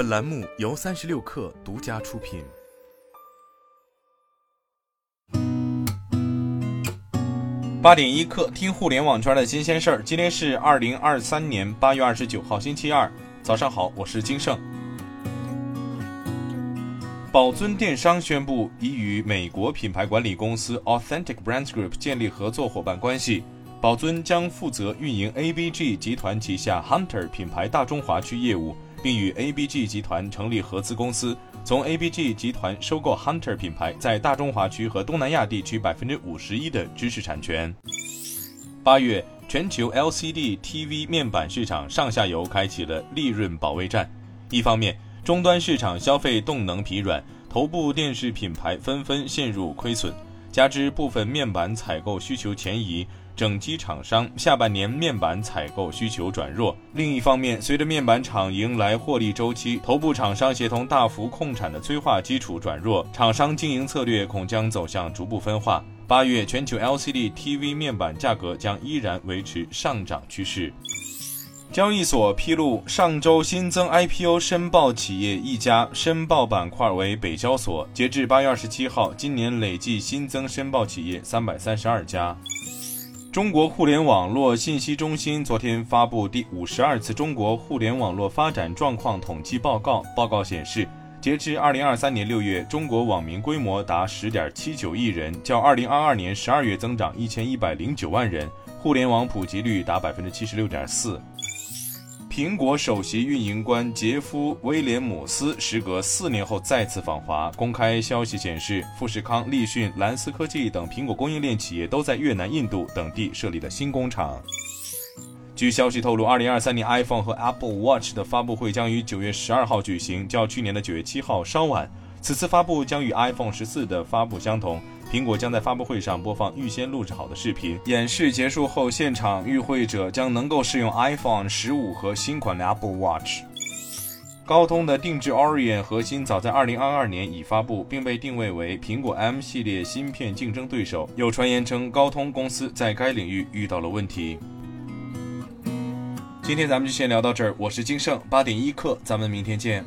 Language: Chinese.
本栏目由三十六氪独家出品。八点一刻，听互联网圈的新鲜事儿。今天是二零二三年八月二十九号，星期二，早上好，我是金盛。宝尊电商宣布已与美国品牌管理公司 Authentic Brands Group 建立合作伙伴关系。宝尊将负责运营 ABG 集团旗下 Hunter 品牌大中华区业务，并与 ABG 集团成立合资公司，从 ABG 集团收购 Hunter 品牌在大中华区和东南亚地区百分之五十一的知识产权。八月，全球 LCD TV 面板市场上下游开启了利润保卫战。一方面，终端市场消费动能疲软，头部电视品牌纷纷陷入亏损，加之部分面板采购需求前移。整机厂商下半年面板采购需求转弱。另一方面，随着面板厂迎来获利周期，头部厂商协同大幅控产的催化基础转弱，厂商经营策略恐将走向逐步分化。八月全球 LCD TV 面板价格将依然维持上涨趋势。交易所披露，上周新增 IPO 申报企业一家，申报板块为北交所。截至八月二十七号，今年累计新增申报企业三百三十二家。中国互联网络信息中心昨天发布第五十二次中国互联网络发展状况统计报告。报告显示，截至二零二三年六月，中国网民规模达十点七九亿人，较二零二二年十二月增长一千一百零九万人，互联网普及率达百分之七十六点四。苹果首席运营官杰夫·威廉姆斯时隔四年后再次访华。公开消息显示，富士康、立讯、蓝思科技等苹果供应链企业都在越南、印度等地设立了新工厂。据消息透露，2023年 iPhone 和 Apple Watch 的发布会将于9月12号举行，较去年的9月7号稍晚。此次发布将与 iPhone 14的发布相同。苹果将在发布会上播放预先录制好的视频。演示结束后，现场与会者将能够试用 iPhone 十五和新款的 Apple Watch。高通的定制 Orient 核心早在2022年已发布，并被定位为苹果 M 系列芯片竞争对手。有传言称，高通公司在该领域遇到了问题。今天咱们就先聊到这儿，我是金盛八点一刻，咱们明天见。